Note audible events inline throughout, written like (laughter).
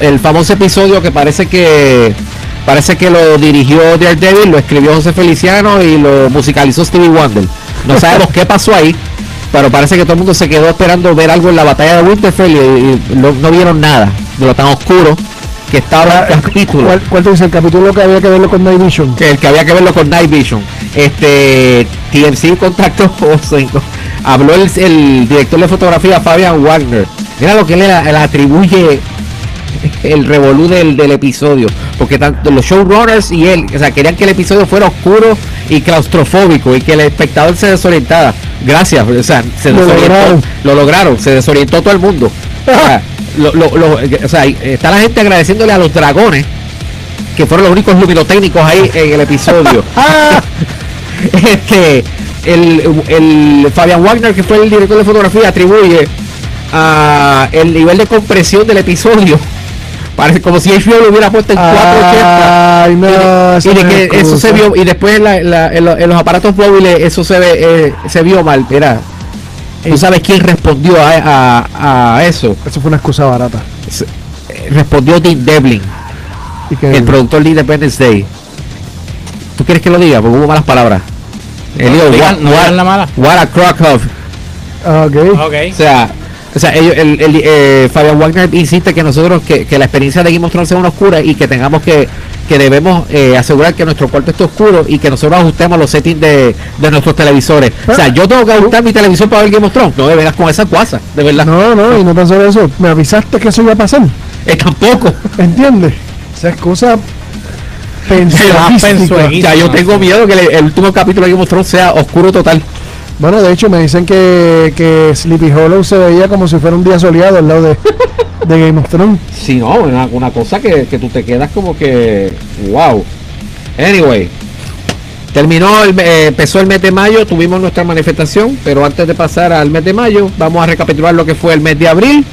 el, famoso episodio que parece que parece que lo dirigió Daredevil, lo escribió José Feliciano y lo musicalizó Stevie Wonder. No (laughs) sabemos qué pasó ahí, pero parece que todo el mundo se quedó esperando ver algo en la batalla de Winterfell y, no, vieron nada de lo tan oscuro que estaba el capítulo. ¿Cuál, dice el capítulo que había que verlo con Night Vision? Que el que había que verlo con Night Vision. Este TMC contactó habló el, director de fotografía Fabian Wagner. Mira lo que le atribuye (laughs) el revolú del, episodio. Porque tanto los showrunners y él, o sea, querían que el episodio fuera oscuro y claustrofóbico y que el espectador se desorientara. Gracias, o sea, se lo lograron. lo lograron, se desorientó todo el mundo. (laughs) o, sea, está la gente agradeciéndole a los dragones, que fueron los únicos luminotécnicos ahí en el episodio. (laughs) este, el, el Fabian Wagner, que fue el director de fotografía, atribuye a el nivel de compresión del episodio Parece como si HBO lo hubiera puesto en 480. Ay, no, y, de, que eso se vio, y después en, los aparatos móviles eso se ve, eh, se vio mal. Mira, tú sabes quién respondió a, eso. Eso fue una excusa barata. Eh, respondió Dean Devlin, el productor de Independence Day. ¿Tú quieres que lo diga? Porque hubo malas palabras. El no, what, la mala. What a crock of. Okay. okay. O sea, o sea, el, el, eh, Fabian Wagner insiste que nosotros, que, la experiencia de Game of Thrones sea una oscura y que tengamos que, que debemos eh, asegurar que nuestro cuarto esté oscuro y que nosotros ajustemos los settings de, de nuestros televisores. o sea, yo tengo que ajustar mi televisor para ver Game of Thrones. No me vengas con esa cuasa, de verdad. No, no, y no tan solo eso. Me avisaste que eso iba a pasar. Eh, tampoco. ¿Entiendes? Esa es cosa (laughs) ya yo tengo miedo que el, último capítulo de Game of Thrones sea oscuro total. Bueno, de hecho me dicen que, que Sleepy Hollow se veía como si fuera un día soleado al lado de, de Game of Thrones. Sí, no, una, una cosa que, que, tú te quedas como que, wow. Anyway, terminó, el, eh, empezó el mes de mayo, tuvimos nuestra manifestación, pero antes de pasar al mes de mayo, vamos a recapitular lo que fue el mes de abril.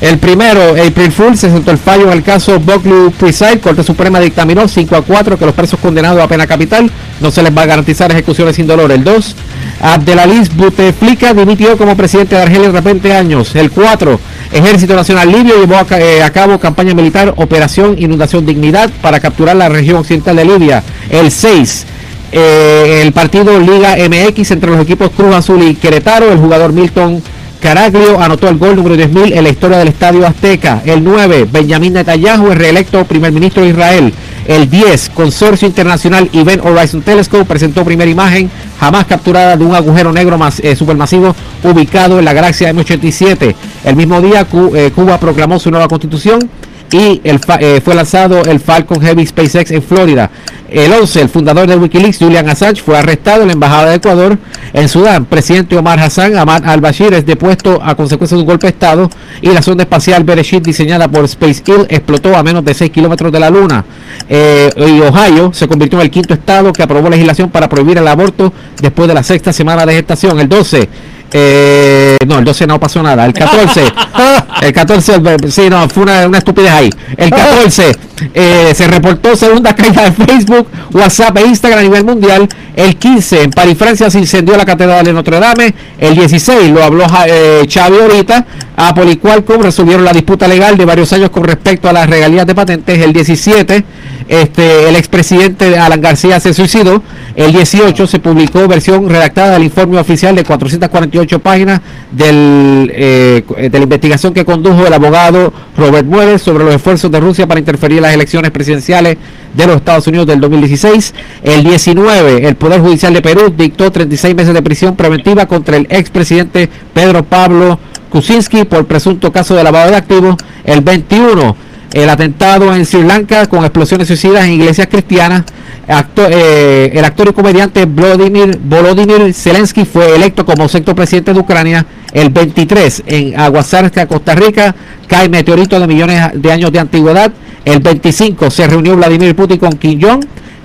El primero, April Fool, se sentó el fallo en el caso Buckley Preside. Corte Suprema dictaminó 5 a 4 que los presos condenados a pena capital no se les va a garantizar ejecuciones sin dolor. El 2, Abdelaziz Bouteflika dimitió como presidente de Argelia tras 20 años. El 4, Ejército Nacional Libio llevó eh, a, cabo campaña militar Operación Inundación Dignidad para capturar la región occidental de Libia. El 6, eh, el partido Liga MX entre los equipos Cruz Azul y Querétaro, el jugador Milton Caraglio anotó el gol número 10.000 en la historia del Estadio Azteca. El 9, Benjamín Netanyahu es reelecto primer ministro de Israel. El 10, Consorcio Internacional Event Horizon Telescope presentó primera imagen jamás capturada de un agujero negro eh, supermasivo ubicado en la galaxia M87. El mismo día eh, Cuba proclamó su nueva constitución y el, eh, fue lanzado el Falcon Heavy SpaceX en Florida. El 11, el fundador de Wikileaks, Julian Assange, fue arrestado en la Embajada de Ecuador en Sudán. Presidente Omar Hassan Ahmad al-Bashir es depuesto a consecuencia de un golpe de Estado y la sonda espacial Bereshit diseñada por Space Hill explotó a menos de 6 kilómetros de la Luna. Eh, y Ohio se convirtió en el quinto estado que aprobó legislación para prohibir el aborto después de la sexta semana de gestación. El 12, eh, no, el 12 no pasó nada. El 14, (laughs) el 14, sí, no, fue una, una estupidez ahí. El 14 eh, se reportó segunda caída de Facebook, WhatsApp e Instagram a nivel mundial. El 15 en París, Francia se incendió la catedral de Notre Dame. El 16 lo habló eh, Xavi ahorita. Apple y Qualcomm resolvieron la disputa legal de varios años con respecto a las regalías de patentes. El 17 este, el expresidente Alan García se suicidó. El 18 se publicó versión redactada del informe oficial de 448 páginas del, eh, de la investigación que condujo el abogado Robert Mueller sobre los esfuerzos de Rusia para interferir en las elecciones presidenciales de los Estados Unidos del 2016. El 19, el Poder Judicial de Perú dictó 36 meses de prisión preventiva contra el expresidente Pedro Pablo Kuczynski por presunto caso de lavado de activos. El 21, el atentado en Sri Lanka con explosiones suicidas en iglesias cristianas. Eh, el actor y comediante Volodymyr, Zelensky fue electo como sexto presidente de Ucrania. El 23 en Aguasarca, Costa Rica, cae meteorito de millones de años de antigüedad. El 25 se reunió Vladimir Putin con Kim Jong.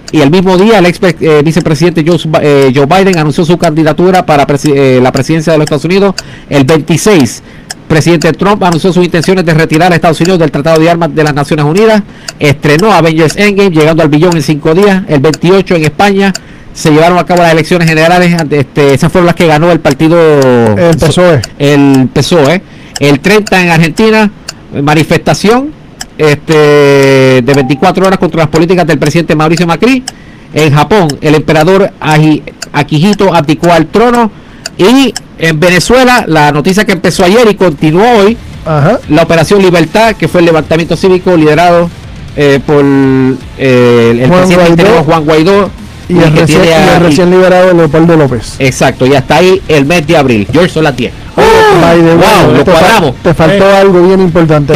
Y el mismo día el ex eh, vicepresidente eh, Joe, Biden anunció su candidatura para la presidencia de los Estados Unidos. El 26 presidente Trump anunció sus intenciones de retirar a Estados Unidos del Tratado de Armas de las Naciones Unidas. Estrenó Avengers Endgame llegando al billón en cinco días. El 28 en España se llevaron a cabo las elecciones generales. Este, esas fueron las que ganó el partido. El PSOE. El PSOE. El 30 en Argentina, manifestación este, de 24 horas contra las políticas del presidente Mauricio Macri. En Japón, el emperador Akihito abdicó al trono. Y en Venezuela, la noticia que empezó ayer y continuó hoy, la Operación Libertad, que fue el levantamiento cívico liderado eh, por eh, el presidente Juan Guaidó y, el, recién, liberado Leopoldo López. Exacto, y hasta ahí el mes de abril. George son las 10. wow, lo te cuadramos. te faltó eh, algo bien importante.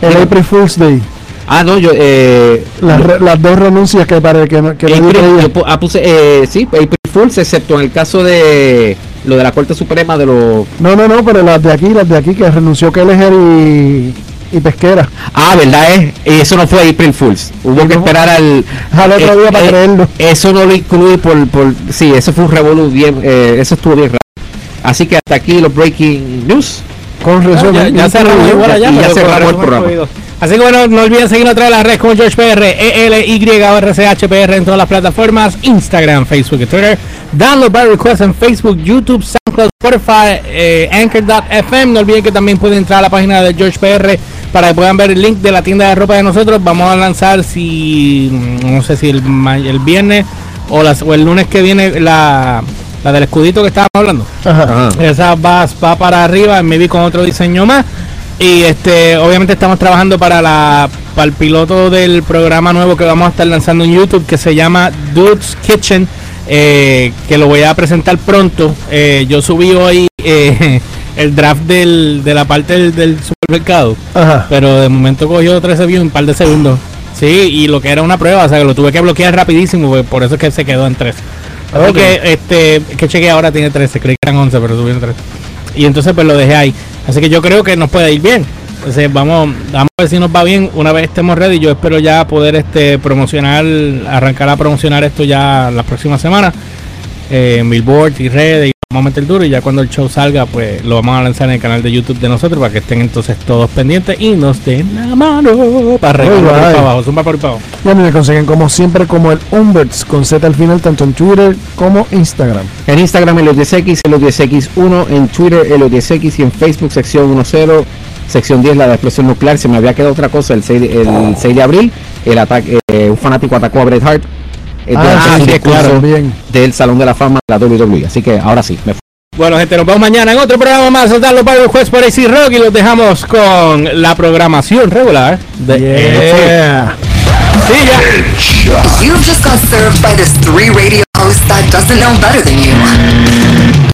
El April Fool's Day. Ah, no, yo. Eh, las, dos renuncias que para que, que April, yo ah, puse, eh, sí, April Fool's, excepto en el caso de lo de la Corte Suprema de los. No, no, no, pero las de aquí, las de aquí que renunció Kelleher y y pesquera. Ah, ¿verdad? Es? Eso no fue April Fools. Hubo que esperar al, al otro día para eh, creerlo. Eso no lo incluí por, por. Sí, eso fue un revolú bien. Eh, eso estuvo bien raro. Así que hasta aquí los breaking news. Con resumen. ya, cerramos igual allá, ya cerramos el programa. Así que bueno, no olviden seguirnos a través de las redes como George PR, E L Y R C H P R en todas las plataformas, Instagram, Facebook y Twitter. Download by request en Facebook, YouTube, SoundCloud, Spotify, eh, Anchor.fm. No olviden que también pueden entrar a la página de George PR para que puedan ver el link de la tienda de ropa de nosotros. Vamos a lanzar si, no sé si el, el viernes o, las, o el lunes que viene la, la del escudito que estábamos hablando. Esa va, va para arriba, me vi con otro diseño más. Y este, obviamente estamos trabajando para la para el piloto del programa nuevo que vamos a estar lanzando en YouTube que se llama Dude's Kitchen, eh, que lo voy a presentar pronto. Eh, yo subí hoy eh, (laughs) el draft del, de la parte del, supermercado. Pero de momento cogió 13 views en un par de segundos. Sí, y lo que era una prueba, o sea que lo tuve que bloquear rapidísimo, pues, por eso es que se quedó en 13. Okay. este, que chequeé ahora tiene 13, creí que eran 11, pero subieron 13. Y entonces pues lo dejé ahí. Así que yo creo que nos puede ir bien. Entonces vamos, vamos a ver si nos va bien una vez estemos ready. Yo espero ya poder este promocionar, arrancar a promocionar esto ya la próxima semana. Eh, en Billboard y redes vamos a meter duro y ya cuando el show salga, pues lo vamos a lanzar en el canal de YouTube de nosotros para que estén entonces todos pendientes y nos den la mano para arriba, para abajo, zumba por abajo. Ya me consiguen como siempre como el Umberts con Z al final, tanto en Twitter como Instagram. En Instagram el 10X, el 10X1, en Twitter el 10X y en Facebook sección 10, sección 10 la de explosión nuclear. Se me había quedado otra cosa el 6 de, el 6 de abril, el ataque, eh, un fanático atacó a Bret Hart ah, sí, claro, bien. del Salón de la Fama de la WWE. Así que ahora sí, me Bueno, gente, nos vemos mañana en otro programa más. Soltarlo para el juez por AC Rock y los dejamos con la programación regular de yeah. See ya. You've just got served by this three radio host that doesn't know better than you.